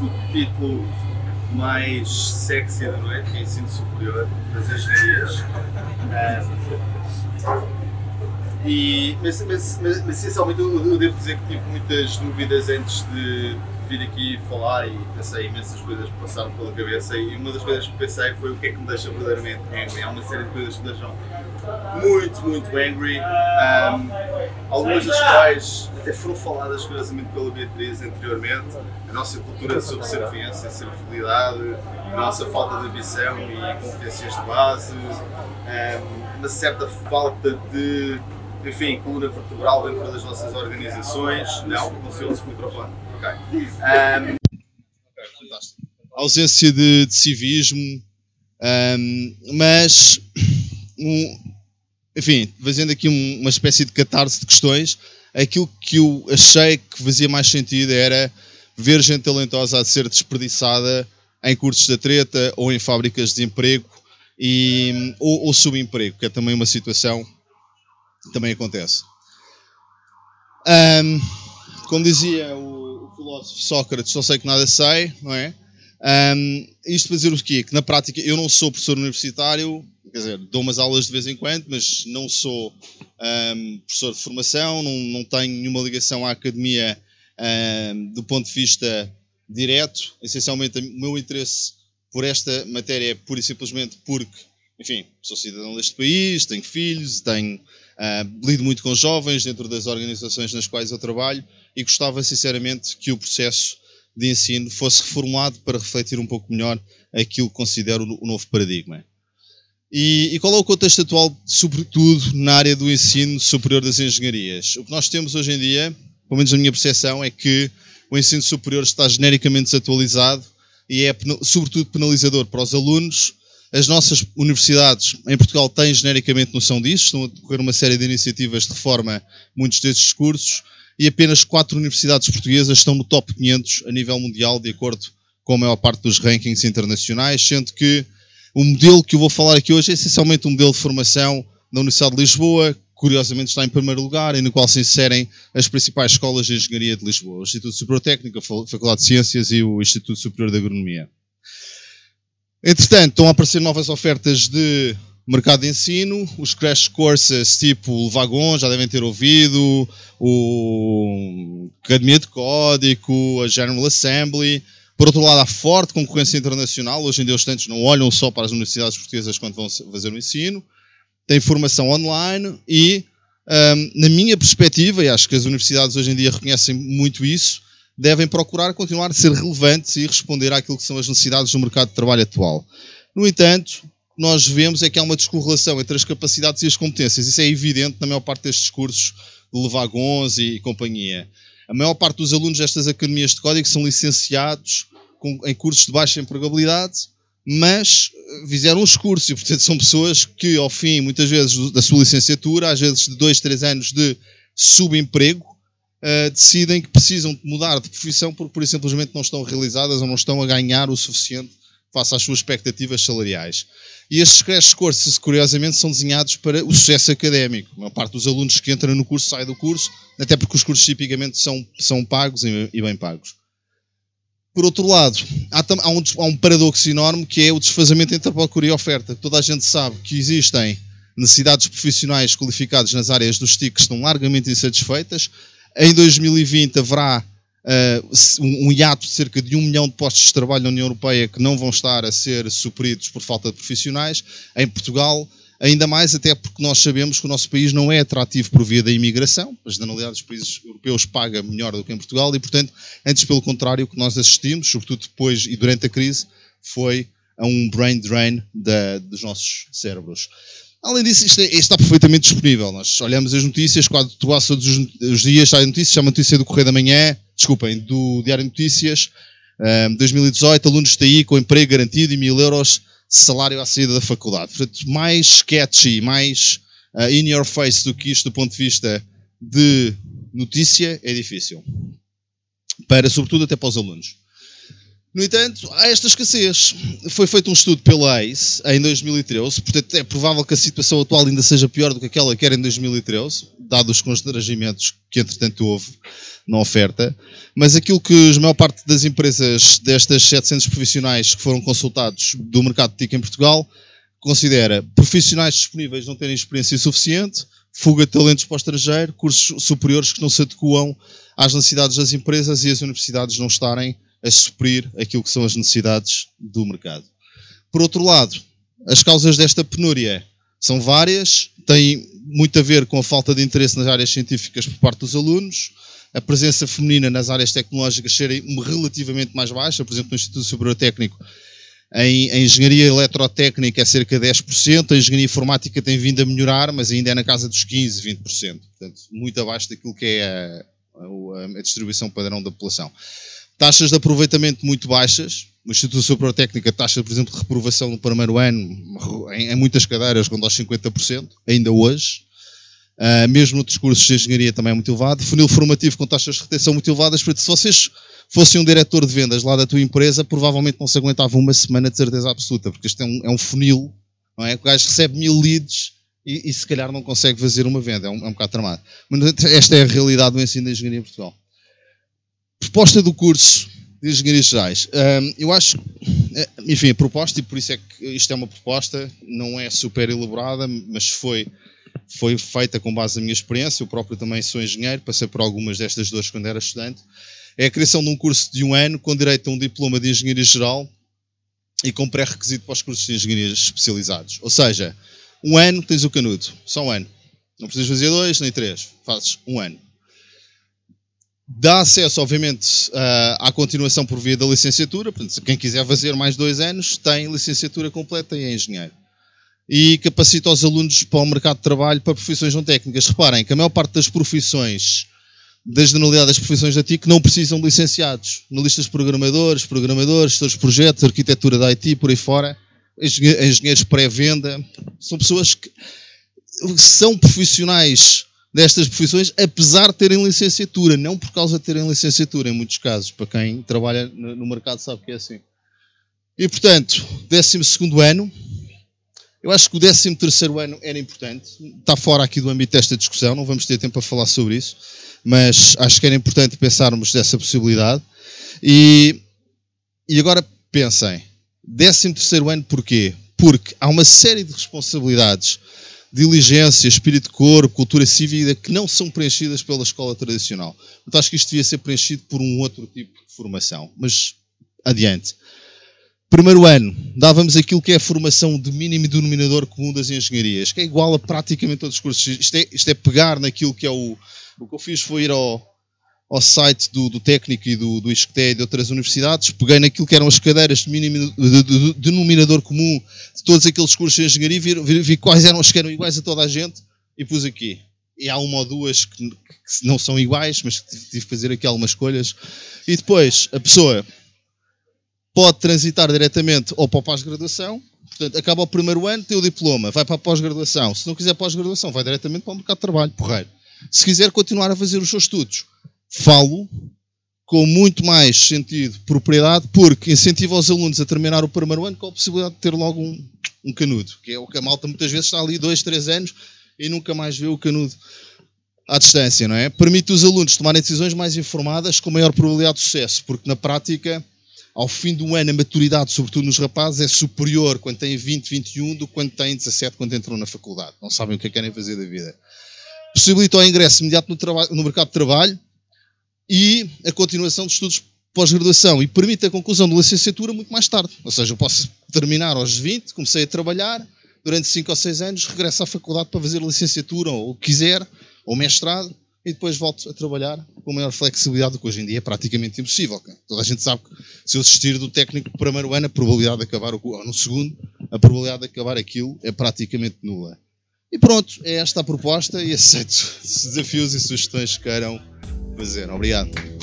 o título mais sexy da noite, que é ensino superior das engenharias. E, mas, mas, mas, mas essencialmente eu, eu devo dizer que tive muitas dúvidas antes de vir aqui falar e pensei imensas coisas que passaram pela cabeça e uma das coisas que pensei foi o que é que me deixa verdadeiramente angry. Há uma série de coisas que me deixam muito, muito angry, um, algumas das quais até foram faladas curiosamente pela Beatriz anteriormente, a nossa cultura de subserviência, servilidade, a nossa falta de ambição e competências de base, um, uma certa falta de enfim, coluna vertebral dentro das nossas organizações. Não, não se ouve o microfone. Ok. Um... Ausência de, de civismo, um, mas, um, enfim, fazendo aqui uma espécie de catarse de questões, aquilo que eu achei que fazia mais sentido era ver gente talentosa a ser desperdiçada em cursos da treta ou em fábricas de emprego e, ou, ou subemprego, que é também uma situação que também acontece. Um, como dizia o, o, filósofo Sócrates, só sei que nada sei, não é? Um, isto para dizer o quê? Que na prática eu não sou professor universitário, quer dizer, dou umas aulas de vez em quando, mas não sou um, professor de formação, não, não tenho nenhuma ligação à academia um, do ponto de vista direto. Essencialmente, o meu interesse por esta matéria é pura e simplesmente porque, enfim, sou cidadão deste país, tenho filhos, tenho uh, lido muito com jovens dentro das organizações nas quais eu trabalho e gostava sinceramente que o processo de ensino fosse reformulado para refletir um pouco melhor aquilo que considero o novo paradigma. E, e, qual é o contexto atual, sobretudo na área do ensino superior das engenharias? O que nós temos hoje em dia, pelo menos na minha percepção, é que o ensino superior está genericamente desatualizado e é, sobretudo, penalizador para os alunos. As nossas universidades em Portugal têm genericamente noção disso, estão a decorrer uma série de iniciativas de reforma muitos destes cursos e apenas quatro universidades portuguesas estão no top 500 a nível mundial, de acordo com a maior parte dos rankings internacionais, sendo que o modelo que eu vou falar aqui hoje é essencialmente um modelo de formação da Universidade de Lisboa, curiosamente está em primeiro lugar e no qual se inserem as principais escolas de engenharia de Lisboa, o Instituto Superior Técnico, a Faculdade de Ciências e o Instituto Superior de Agronomia. Entretanto, estão a aparecer novas ofertas de mercado de ensino, os crash courses tipo o Vagon, já devem ter ouvido, o Academia de Código, a General Assembly. Por outro lado, há forte concorrência internacional. Hoje em dia, os estudantes não olham só para as universidades portuguesas quando vão fazer o ensino. Tem formação online e, um, na minha perspectiva, e acho que as universidades hoje em dia reconhecem muito isso, devem procurar continuar a ser relevantes e responder àquilo que são as necessidades do mercado de trabalho atual. No entanto, nós vemos é que há uma descorrelação entre as capacidades e as competências. Isso é evidente na maior parte destes cursos de Levagons e companhia. A maior parte dos alunos destas academias de código são licenciados com, em cursos de baixa empregabilidade, mas eh, fizeram os cursos e, portanto, são pessoas que, ao fim, muitas vezes, da sua licenciatura, às vezes de dois, três anos de subemprego, uh, decidem que precisam mudar de profissão porque, por simplesmente, não estão realizadas ou não estão a ganhar o suficiente face às suas expectativas salariais. E estes crash courses, curiosamente, são desenhados para o sucesso académico. A maior parte dos alunos que entram no curso sai do curso, até porque os cursos tipicamente são, são pagos e bem pagos. Por outro lado, há, há, um, há um paradoxo enorme que é o desfazamento entre a procura e a oferta. Toda a gente sabe que existem necessidades profissionais qualificadas nas áreas dos TIC que estão largamente insatisfeitas. Em 2020 haverá uh, um hiato de cerca de um milhão de postos de trabalho na União Europeia que não vão estar a ser supridos por falta de profissionais. Em Portugal, ainda mais até porque nós sabemos que o nosso país não é atrativo por via da imigração, a generalidade dos países europeus paga melhor do que em Portugal e, portanto, antes pelo contrário, o que nós assistimos, sobretudo depois e durante a crise, foi a um brain drain da, dos nossos cérebros. Além disso, isto, é, isto, está perfeitamente disponível. Nós olhamos as notícias, quase todos os dias sai a notícia, chama notícia do Correio da Manhã, desculpem, do Diário de Notícias, um, 2018, alunos de TI com emprego garantido e mil euros salário à saída da faculdade. Portanto, mais sketchy, mais uh, in your face do que isto do ponto de vista de notícia é difícil. Para, sobretudo, até para os alunos. No entanto, há esta escassez. Foi feito um estudo pela ACE em 2013, portanto é provável que a situação atual ainda seja pior do que aquela que era em 2013, dados os constrangimentos que entretanto houve na oferta. Mas aquilo que a maior parte das empresas destas 700 profissionais que foram consultados do mercado de TIC em Portugal considera profissionais disponíveis não terem experiência suficiente, fuga de talentos para o estrangeiro, cursos superiores que não se adequam às necessidades das empresas e as universidades não estarem a suprir aquilo que são as necessidades do mercado. Por outro lado, as causas desta penúria são várias, têm muito a ver com a falta de interesse nas áreas científicas por parte dos alunos, a presença feminina nas áreas tecnológicas serem relativamente mais baixa, por exemplo, no Instituto Superior Técnico, em, em engenharia eletrotécnica é cerca de 10%, a engenharia informática tem vindo a melhorar, mas ainda é na casa dos 15%, 20%. Portanto, muito abaixo daquilo que é a, a, a distribuição padrão da população. Taxas de aproveitamento muito baixas. No Instituto Superior Técnica, a taxa, por exemplo, de reprovação no primeiro ano, em, em muitas cadeiras, ronda aos 50%, ainda hoje. Uh, mesmo noutros cursos de engenharia também é muito elevado. Funil formativo com taxas de retenção muito elevadas. Se vocês fossem um diretor de vendas lá da tua empresa, provavelmente não se aguentava uma semana de certeza absoluta, porque este é um, é um funil, não é? O gajo recebe mil leads e, e, se calhar não consegue fazer uma venda. É um, é um bocado tramado. Mas esta é a realidade do ensino da engenharia em Portugal. Proposta do curso de Engenharias Gerais. Um, eu acho, eh, enfim, a proposta, e por isso é que isto é uma proposta, não é super elaborada, mas foi, foi feita com base na minha experiência. Eu próprio também sou engenheiro, passei por algumas destas duas quando era estudante. É a criação de um curso de um ano com direito a um diploma de Engenharia Geral e com pré-requisito para os cursos de Engenharia especializados. Ou seja, um ano tens o canudo, só um ano. Não precisas fazer dois nem três, fazes um ano dá acesso, obviamente, à continuação por via da licenciatura. Portanto, quem quiser fazer mais dois anos tem licenciatura completa e é engenheiro. E capacita os alunos para o mercado de trabalho para profissões não técnicas. Reparem que a maior parte das profissões, da generalidade das profissões da TIC, não precisam de licenciados. Analistas programadores, programadores, gestores de projetos, arquitetura da IT, por aí fora, engenheiros pré-venda, são pessoas que são profissionais destas profissões, apesar de terem licenciatura, não por causa de terem licenciatura, em muitos casos. Para quem trabalha no mercado sabe que é assim. E portanto, 12 ano, eu acho que o 13 ano era importante, está fora aqui do âmbito desta discussão, não vamos ter tempo para falar sobre isso, mas acho que era importante pensarmos dessa possibilidade. E, e agora pensem, 13 ano porquê? Porque há uma série de responsabilidades diligência, espírito de corpo, cultura cívica que não são preenchidas pela escola tradicional. Portanto, acho que isto devia ser preenchido por um outro tipo de formação. Mas, adiante. Primeiro ano, dávamos aquilo que é a formação de mínimo denominador comum das engenharias, que é igual a praticamente todos os cursos. Isto é, isto é pegar naquilo que é o. O que eu fiz foi ir ao, ao site do, do técnico e do, do ISCTE e de outras universidades, peguei naquilo que eram as cadeiras de, mínimo, de, de, de denominador comum de todos aqueles cursos de engenharia, vi, vi, vi, quais eram os que eram iguais a toda a gente e pus aqui. E há uma ou duas que, que não são iguais, mas tive que fazer aqui algumas escolhas. E depois, a pessoa pode transitar diretamente ou para a pós-graduação, portanto, acaba o primeiro ano, tem o diploma, vai para a pós-graduação. Se não quiser pós-graduação, vai diretamente para o mercado de trabalho, porreiro. Se quiser continuar a fazer os seus estudos, falo com muito mais sentido, propriedade, porque incentiva os alunos a terminar o primeiro ano com a possibilidade de ter logo um, um canudo, que é o que a malta muitas vezes está ali dois, três anos e nunca mais vê o canudo à distância, não é? Permite os alunos tomarem decisões mais informadas com maior probabilidade de sucesso, porque na prática, ao fim do ano, a maturidade, sobretudo nos rapazes, é superior quando têm 20, 21 do que quando têm 17, quando entram na faculdade. Não sabem o que é que querem fazer da vida. Possibilita o ingresso imediato no, no mercado de trabalho, e a continuação de estudos pós-graduação e permite a conclusão da licenciatura muito mais tarde. Ou seja, eu posso terminar aos 20, comecei a trabalhar, durante 5 ou 6 anos, regresso à faculdade para fazer licenciatura ou o que quiser, ou mestrado, e depois volto a trabalhar com maior flexibilidade que hoje em dia é praticamente impossível. Toda a gente sabe que se eu desistir do técnico do primeiro ano, a probabilidade de acabar ou no segundo, a probabilidade de acabar aquilo é praticamente nula. E pronto, é esta a proposta e aceito desafios e sugestões que queiram Obrigado.